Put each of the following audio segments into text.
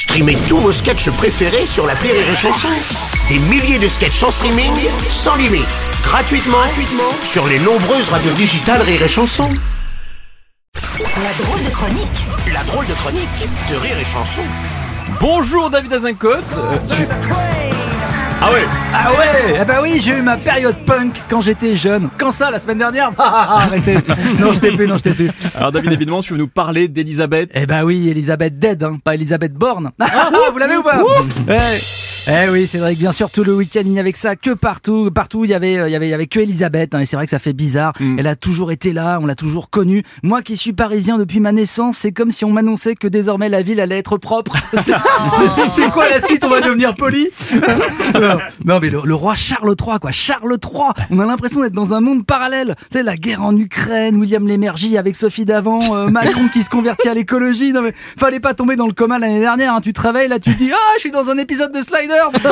Streamez tous vos sketchs préférés sur la Rire et Chanson. Des milliers de sketchs en streaming, sans limite, gratuitement, gratuitement sur les nombreuses radios digitales Rire et Chanson. La drôle de chronique La drôle de chronique de Rire et Chanson. Bonjour David Azincote. Euh, tu- Ah ouais Ah ouais Eh bah oui, j'ai eu ma période punk quand j'étais jeune. Quand ça, la semaine dernière Ah, ah, ah, Arrêtez Non, je t'ai plus, non, je t'ai plus. Alors David, évidemment, tu veux nous parler d'Elisabeth. Eh bah oui, Elisabeth Dead, hein, pas Elisabeth Borne. Ah, vous l'avez ou pas Eh, Eh oui, c'est vrai que bien sûr tout le week-end il n'y avait que ça, que partout, partout il y avait, il y avait, il y avait que Elisabeth. hein, et c'est vrai que ça fait bizarre. Elle a toujours été là, on l'a toujours connue. Moi qui suis parisien depuis ma naissance, c'est comme si on m'annonçait que désormais la ville allait être propre. C'est- quoi la suite? On va devenir poli? Non, non, mais le, le roi Charles III, quoi. Charles III. On a l'impression d'être dans un monde parallèle. Tu sais, la guerre en Ukraine, William Lémergie avec Sophie Davant, euh, Macron qui se convertit à l'écologie. Non, mais fallait pas tomber dans le coma l'année dernière. hein. Tu te réveilles, là, tu te dis, ah, je suis dans un épisode de Sliders.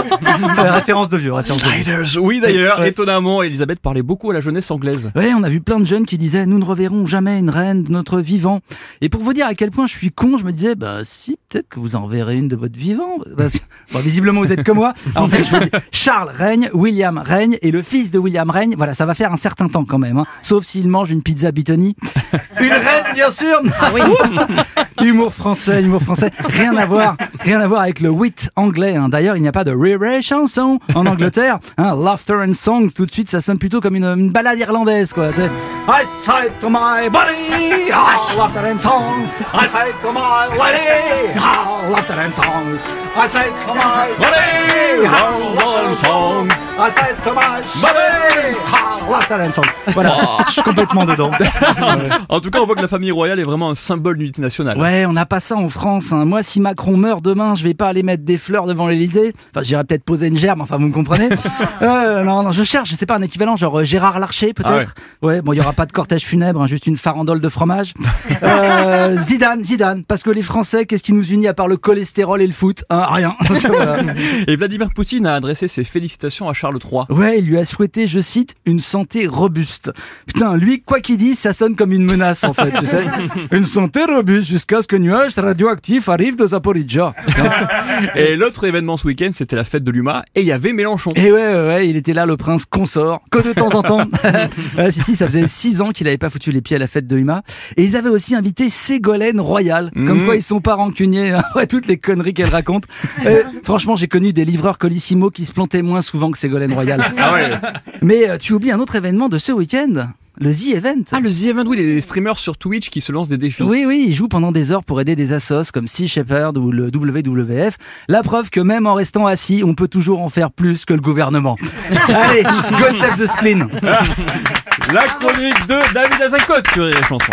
Référence de vieux, référence de vieux. Oui d'ailleurs. Ouais. Étonnamment, Elisabeth parlait beaucoup à la jeunesse anglaise. Ouais, on a vu plein de jeunes qui disaient nous ne reverrons jamais une reine de notre vivant. Et pour vous dire à quel point je suis con, je me disais bah si peut-être que vous en verrez une de votre vivant. Parce que, bon, visiblement vous êtes comme moi. Alors, en fait, je vous dis, Charles règne, William règne et le fils de William règne. Voilà, ça va faire un certain temps quand même. Hein. Sauf s'il mange une pizza Bitoni. Une reine bien sûr. Ah oui. humour français, humour français. Rien à voir, rien à voir avec le wit anglais. hein. D'ailleurs, il n'y a pas de rire chanson en Angleterre. Hein, laughter and songs, tout de suite, ça sonne plutôt comme une, une balade irlandaise, quoi. tu sais. I say to my body, ah, laughter and song. I say to my lady, ah, laughter and song. I say to my body, ah, laughter and song. I say to my body, ah, song. Voilà, je suis complètement dedans. En tout cas, on voit que la famille royale est vraiment un symbole d'unité nationale. Ouais, on n'a pas ça en France. hein. Moi, si Macron meurt demain, je vais pas aller mettre des fleurs devant l'Elysée. Enfin, j'irai peut-être poser une gerbe, enfin, vous me comprenez euh, Non, non, je cherche, je sais pas, un équivalent, genre euh, Gérard Larcher, peut-être ouais. bon, il y aura pas de cortège funèbre, hein, juste une farandole de fromage. Euh, Zidane, Zidane, parce que les Français, qu'est-ce qui nous unit à part le cholestérol et le foot hein, Rien. Et Vladimir Poutine a adressé ses félicitations à Charles III. Ouais, il lui a souhaité, je cite, une santé robuste. Putain, lui, quoi qu'il dise, ça sonne comme une menace, en fait, tu sais. Une santé robuste jusqu'à ce que nuage radioactif arrive de Zaporizhia. Et l'autre événement ce week-end, c'était la fête de l'UMA et il y avait Mélenchon. Et ouais, ouais, ouais, il était là, le prince consort, que de temps en temps. Ouais, si, si, ça faisait six ans qu'il avait pas foutu les pieds à la fête de l'UMA. Et ils avaient aussi invité Ségolène Royal. Comme Mhm. quoi, ils sont pas rancuniers. hein. Ouais, toutes les conneries qu'elle raconte. Euh, franchement, j'ai connu des livreurs Colissimo qui se plantaient moins souvent que Ségolène Royal. Ah ouais Mais euh, tu oublies un autre événement de ce week-end. Le The Event. Ah, le The Event, oui, les streamers sur Twitch qui se lancent des défis. Oui, oui, ils jouent pendant des heures pour aider des assos comme Sea Shepherd ou le WWF. La preuve que même en restant assis, on peut toujours en faire plus que le gouvernement. Allez, God save the spleen La chronique de David Azincote sur les chansons.